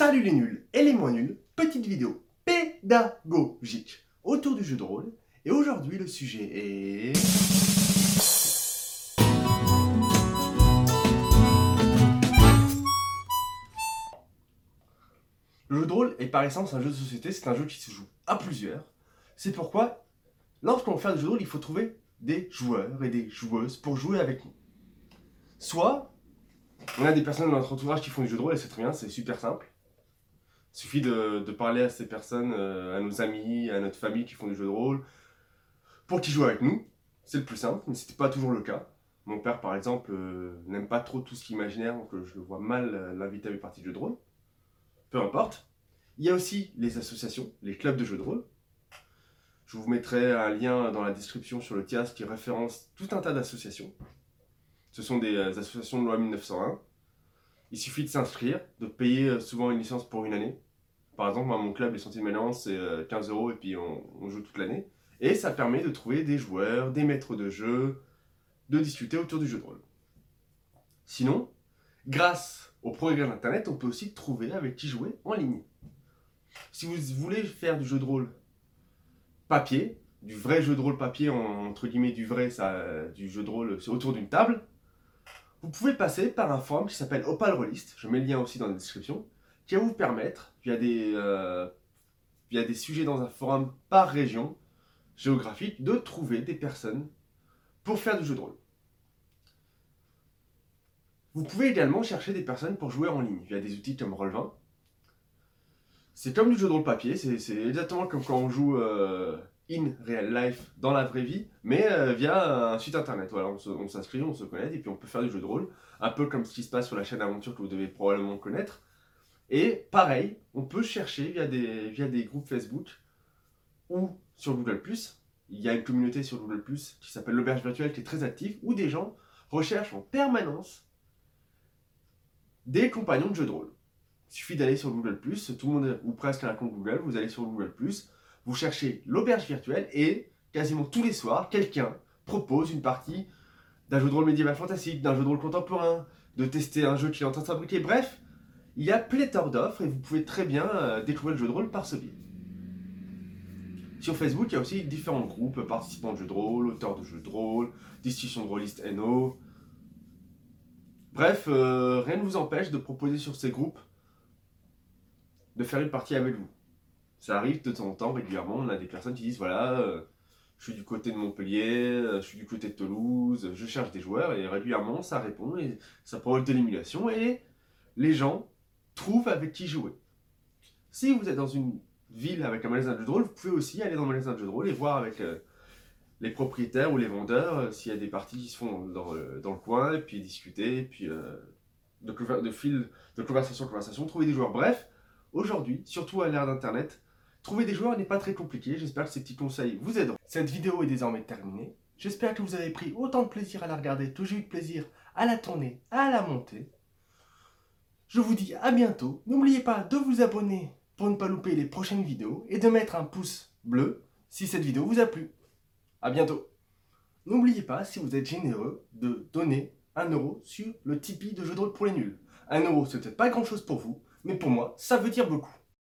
Salut les nuls et les moins nuls, petite vidéo pédagogique autour du jeu de rôle. Et aujourd'hui le sujet est... Le jeu de rôle est par essence un jeu de société, c'est un jeu qui se joue à plusieurs. C'est pourquoi, lorsqu'on fait du jeu de rôle, il faut trouver des joueurs et des joueuses pour jouer avec nous. Soit, on a des personnes dans notre entourage qui font du jeu de rôle et c'est très bien, c'est super simple. Il suffit de, parler à ces personnes, euh, à nos amis, à notre famille qui font du jeu de rôle, pour qu'ils jouent avec nous. C'est le plus simple, mais ce n'était pas toujours le cas. Mon père, par exemple, euh, n'aime pas trop tout ce qui est imaginaire, donc euh, je vois mal l'inviter à une partie de jeu de rôle. Peu importe. Il y a aussi les associations, les clubs de jeux de rôle. Je vous mettrai un lien dans la description sur le TIAS qui référence tout un tas d'associations. Ce sont des associations de loi 1901 il suffit de s'inscrire, de payer euh, souvent une licence pour une année. Par exemple, moi, mon club, les Sentiers de c'est 15 euh, euros et puis on, joue toute l'année. Et ça permet de trouver des joueurs, des maîtres de jeu, de discuter autour du jeu de rôle. Sinon, grâce au progrès d'Internet, on peut aussi trouver avec qui jouer en ligne. Si vous voulez faire du jeu de rôle papier, du vrai jeu de rôle papier, entre guillemets du vrai, ça, du jeu de rôle autour d'une table, vous pouvez passer par un forum qui s'appelle Opal Rollist, je mets le lien aussi dans la description, qui va vous permettre, via des, euh, via des sujets dans un forum par région géographique, de trouver des personnes pour faire du jeu de rôle. Vous pouvez également chercher des personnes pour jouer en ligne via des outils comme Roll20. C'est comme du jeu de rôle papier, c'est exactement comme quand on joue euh, in real life, dans la vraie vie, mais euh, via un site internet. On s'inscrit, on, se connaît, et puis on peut faire du jeu de rôle, un peu comme ce qui se passe sur la chaîne Aventure que vous devez probablement connaître. Et pareil, on peut chercher via des, via des groupes Facebook ou sur Google+. Il y a une communauté sur Google+, qui s'appelle l'Auberge Virtuelle, qui est très active, où des gens recherchent en permanence des compagnons de jeu de rôle. Il suffit d'aller sur Google+, tout le monde, ou presque a un compte Google, vous allez sur Google+, vous cherchez l'auberge virtuelle et quasiment tous les soirs, quelqu'un propose une partie d'un jeu de rôle médiéval fantastique, d'un jeu de rôle contemporain, de tester un jeu qu'il est en train de fabriquer. Bref, il y a pléthore d'offres et vous pouvez très bien euh, découvrir le jeu de rôle par ce biais. Sur Facebook, il y a aussi différents groupes, participants de jeux de rôle, auteurs de jeux de rôle, discussions de rôlistes NO. Bref, euh, rien ne vous empêche de proposer sur ces groupes de faire une partie avec vous. Ça arrive de temps en temps, régulièrement, on a des personnes qui disent voilà, euh, je suis du côté de Montpellier, euh, je suis du côté de Toulouse, je cherche des joueurs, et régulièrement ça répond, et ça provoque de l'émulation, et les gens trouvent avec qui jouer. Si vous êtes dans une ville avec un magasin de jeux de rôle, vous pouvez aussi aller dans le magasin de jeux de rôle et voir avec euh, les propriétaires ou les vendeurs s'il y a des parties qui se font dans, le coin, et puis discuter, et puis de, de fil de conversation en conversation, trouver des joueurs. Bref, aujourd'hui, surtout à l'ère d'Internet, Trouver des joueurs n'est pas très compliqué, j'espère que ces petits conseils vous aideront. Cette vidéo est désormais terminée. J'espère que vous avez pris autant de plaisir à la regarder que j'ai eu de plaisir à la tourner, à la monter. Je vous dis à bientôt. N'oubliez pas de vous abonner pour ne pas louper les prochaines vidéos et de mettre un pouce bleu si cette vidéo vous a plu. A bientôt. N'oubliez pas, si vous êtes généreux, de donner un euro sur le Tipeee de jeu de rôle pour les nuls. Un euro, c'est peut-être pas grand chose pour vous, mais pour moi, ça veut dire beaucoup.